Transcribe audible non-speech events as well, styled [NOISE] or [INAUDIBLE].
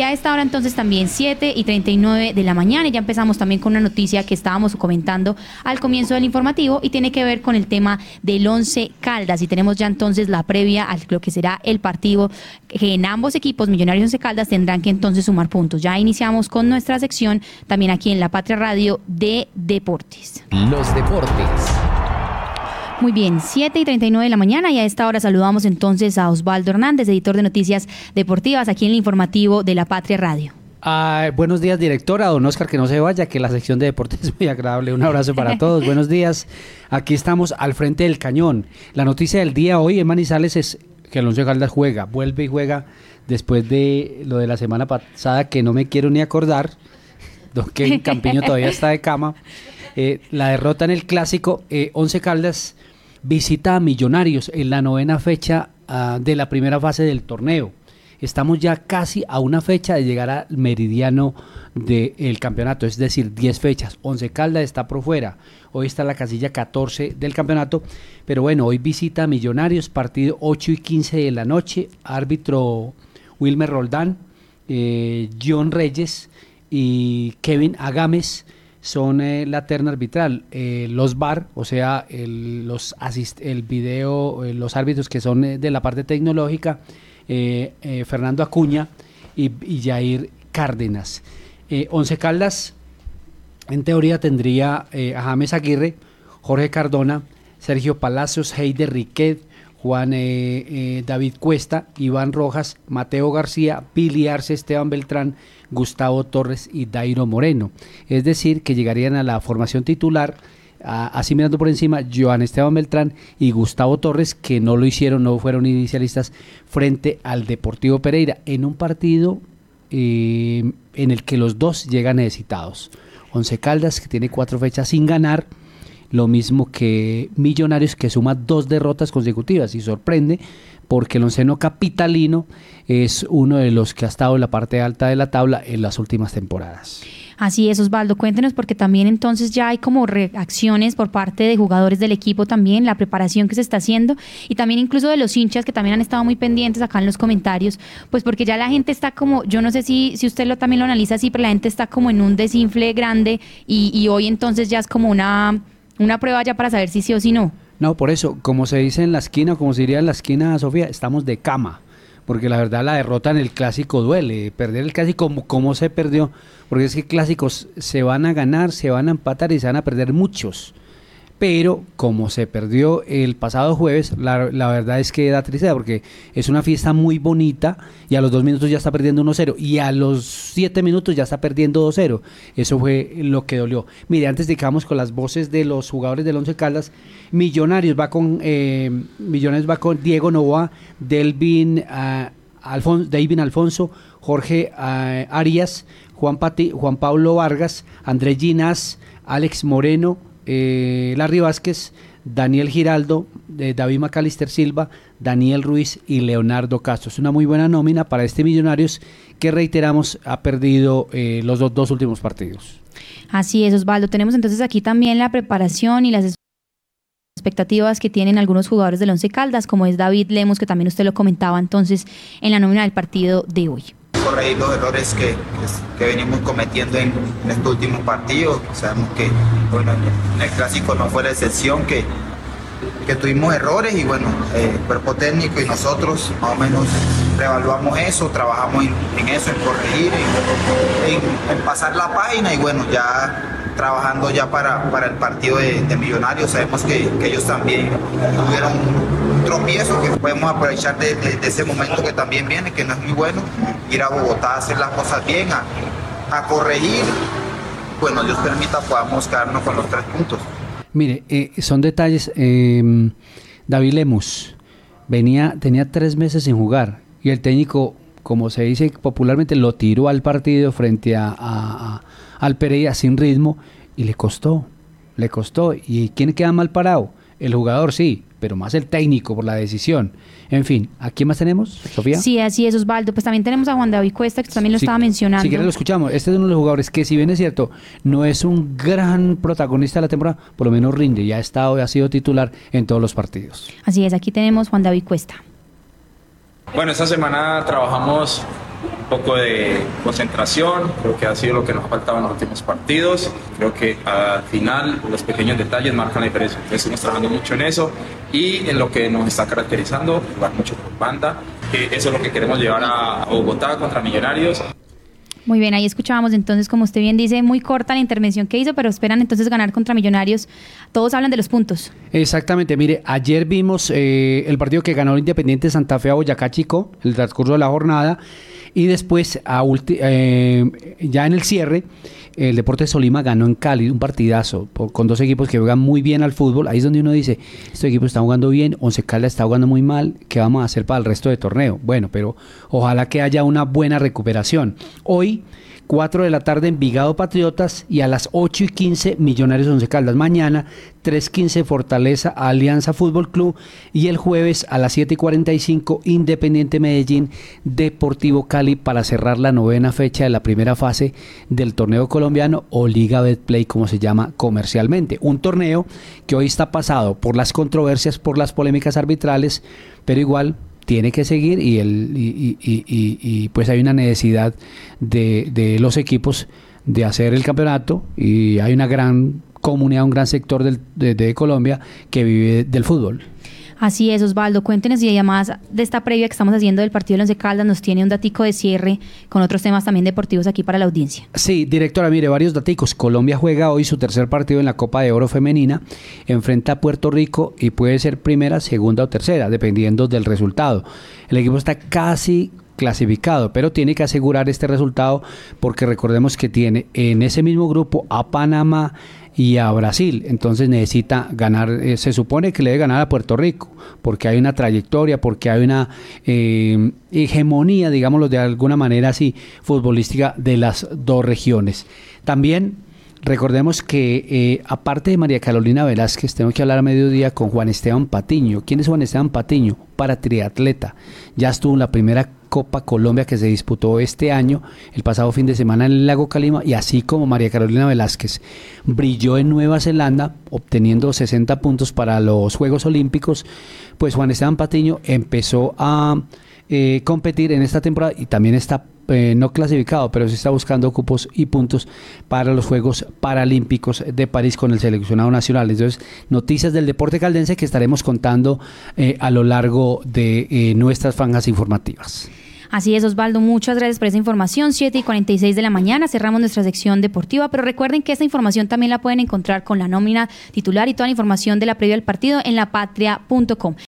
Y a esta hora entonces también 7 y 39 de la mañana y ya empezamos también con una noticia que estábamos comentando al comienzo del informativo y tiene que ver con el tema del 11 Caldas y tenemos ya entonces la previa a lo que será el partido que en ambos equipos, Millonarios y 11 Caldas, tendrán que entonces sumar puntos. Ya iniciamos con nuestra sección también aquí en La Patria Radio de Deportes. Los deportes. Muy bien, 7 y 39 de la mañana y a esta hora saludamos entonces a Osvaldo Hernández, editor de Noticias Deportivas, aquí en el informativo de La Patria Radio. Ah, buenos días, directora. Don Oscar, que no se vaya, que la sección de deportes es muy agradable. Un abrazo para [LAUGHS] todos. buenos días. Aquí estamos al frente del cañón. La noticia del día hoy en Manizales es que Alonso Caldas juega, vuelve y juega después de lo de la semana pasada, que no me quiero ni acordar. Don Kevin Campiño todavía está de cama. Eh, la derrota en el clásico, eh, Once Caldas visita a Millonarios en la novena fecha ah, de la primera fase del torneo. Estamos ya casi a una fecha de llegar al meridiano del campeonato, es decir, 10 fechas. Once Caldas está por fuera. Hoy está la casilla 14 del campeonato. Pero bueno, hoy visita a Millonarios, partido 8 y 15 de la noche. Árbitro Wilmer Roldán, eh, John Reyes y Kevin Agames son eh, la terna arbitral. Eh, los VAR, o sea, el, los asist el video, eh, los árbitros que son de la parte tecnológica, Fernando Acuña y, y Jair Cárdenas. Once Caldas, en teoría, tendría a James Aguirre, Jorge Cardona, Sergio Palacios, Heider Riquet, Juan David Cuesta, Iván Rojas, Mateo García, Pili Arce, Esteban Beltrán, Gustavo Torres y Dairo Moreno. Es decir, que llegarían a la formación titular, así mirando por encima, Joan Esteban Beltrán y Gustavo Torres, que no lo hicieron, no fueron inicialistas, frente al Deportivo Pereira, en un partido eh, en el que los dos llegan necesitados. Once Caldas, que tiene cuatro fechas sin ganar, lo mismo que Millonarios, que suma dos derrotas consecutivas y sorprende porque el onceno capitalino es uno de los que ha estado en la parte alta de la tabla en las últimas temporadas. Así es, Osvaldo, cuéntenos porque también entonces ya hay como reacciones por parte de jugadores del equipo también, la preparación que se está haciendo y también incluso de los hinchas que también han estado muy pendientes acá en los comentarios, pues porque ya la gente está como, yo no sé si, si usted lo también lo analiza así, pero la gente está como en un desinfle grande y, y hoy entonces ya es como una, una prueba ya para saber si sí o si no. No, por eso, como se dice en la esquina, como se diría en la esquina, Sofía, estamos de cama. Porque la verdad la derrota en el clásico duele. Perder el clásico, ¿cómo se perdió? Porque es que clásicos se van a ganar, se van a empatar y se van a perder muchos pero como se perdió el pasado jueves, la, verdad es que da tristeza porque es una fiesta muy bonita y a los dos minutos ya está perdiendo 1-0 y a los siete minutos ya está perdiendo 2-0. Eso fue lo que dolió. Mire, antes de que con las voces de los jugadores del Once Caldas, Millonarios va con, eh, va con Diego Novoa, Delvin, uh, Alfonso, Jorge uh, Arias, Juan Pablo Vargas, Andrés Ginas, Alex Moreno, eh, Larry Vázquez, Daniel Giraldo, eh, David Macalister Silva, Daniel Ruiz y Leonardo Castro. Es una muy buena nómina para este Millonarios que reiteramos ha perdido eh, los dos, últimos partidos. Así es, Osvaldo. Tenemos entonces aquí también la preparación y las expectativas que tienen algunos jugadores del Once Caldas, como es David Lemos, que también usted lo comentaba entonces en la nómina del partido de hoy corregir los errores que, que, venimos cometiendo en, este último partido. Sabemos que bueno, en el clásico no fue la excepción, que, que tuvimos errores y bueno, el cuerpo técnico y nosotros más o menos reevaluamos eso, trabajamos en, eso, en corregir, en, en, pasar la página y bueno, ya trabajando ya para, para el partido de, de Millonarios. Sabemos que, que, ellos también tuvieron tropiezo que podemos aprovechar de, de, ese momento que también viene, que no es muy bueno, ir a Bogotá a hacer las cosas bien, a, a corregir. Bueno, Dios permita podamos quedarnos con los tres puntos. Mire, eh, son detalles. Eh, David Lemus venía, tenía tres meses sin jugar y el técnico, como se dice popularmente, lo tiró al partido frente a, a al Pereira sin ritmo y le costó, le costó. ¿Y quién queda mal parado? El jugador sí, pero más el técnico por la decisión. En fin, ¿a quién más tenemos, Sofía? Sí, así es, Osvaldo. Pues también tenemos a Juan David Cuesta, que también lo estaba mencionando. Si quieres lo escuchamos. Este es uno de los jugadores que, si bien es cierto, no es un gran protagonista de la temporada, por lo menos rinde. Ya ha estado, ha sido titular en todos los partidos. Así es, aquí tenemos Juan David Cuesta. Bueno, esta semana trabajamos poco de concentración, creo que ha sido lo que nos ha faltado en los últimos partidos. Creo que al final los pequeños detalles marcan la diferencia. Estamos trabajando mucho en eso y en lo que nos está caracterizando, jugar mucho por banda. eso es lo que queremos llevar a Bogotá contra Millonarios. Muy bien, ahí escuchábamos entonces, como usted bien dice, muy corta la intervención que hizo, pero esperan entonces ganar contra Millonarios. Todos hablan de los puntos. Exactamente, mire, ayer vimos eh, el partido que ganó el Independiente Santa Fe a Boyacá Chico, el transcurso de la jornada, y después, a eh, ya en el cierre, el Deportes Solima ganó en Cali un partidazo con dos equipos que juegan muy bien al fútbol. Ahí es donde uno dice, este equipo está jugando bien, Once Caldas está jugando muy mal, ¿qué vamos a hacer para el resto del torneo? Bueno, pero ojalá que haya una buena recuperación. Hoy 4 de la tarde Envigado Patriotas y a las 8 y 15 Millonarios Once Caldas. Mañana 3.15 Fortaleza Alianza Fútbol Club y el jueves a las 7 y 45 Independiente Medellín Deportivo Cali para cerrar la novena fecha de la primera fase del torneo colombiano o Liga Betplay como se llama comercialmente. Un torneo que hoy está pasado por las controversias, por las polémicas arbitrales, pero igual tiene que seguir y, el, y, pues hay una necesidad de, de, los equipos de hacer el campeonato y hay una gran comunidad, un gran sector del, de Colombia que vive del fútbol. Así es, Osvaldo. Cuéntenos y además de esta previa que estamos haciendo del partido de Once Caldas, nos tiene un datico de cierre con otros temas también deportivos aquí para la audiencia. Sí, directora, mire, varios daticos. Colombia juega hoy su tercer partido en la Copa de Oro Femenina, enfrenta a Puerto Rico y puede ser primera, segunda o tercera, dependiendo del resultado. El equipo está casi clasificado, pero tiene que asegurar este resultado porque recordemos que tiene en ese mismo grupo a Panamá, y a Brasil. Entonces necesita ganar, eh, se supone que le debe ganar a Puerto Rico, porque hay una trayectoria, porque hay una eh, hegemonía, digámoslo de alguna manera así, futbolística de las dos regiones. También recordemos que eh, aparte de María Carolina Velázquez, tengo que hablar a mediodía con Juan Esteban Patiño. ¿Quién es Juan Esteban Patiño? Para triatleta. Ya estuvo en la primera Copa Colombia que se disputó este año, el pasado fin de semana en el lago Calima, y así como María Carolina Velázquez brilló en Nueva Zelanda, obteniendo 60 puntos para los Juegos Olímpicos, pues Juan Esteban Patiño empezó a eh, competir en esta temporada y también está eh, no clasificado, pero sí está buscando cupos y puntos para los Juegos Paralímpicos de París con el seleccionado nacional. Entonces, noticias del deporte caldense que estaremos contando eh, a lo largo de nuestras franjas informativas. Así es, Osvaldo, muchas gracias por esa información. 7 y 46 de la mañana cerramos nuestra sección deportiva, pero recuerden que esta información también la pueden encontrar con la nómina titular y toda la información de la previa del partido en lapatria.com.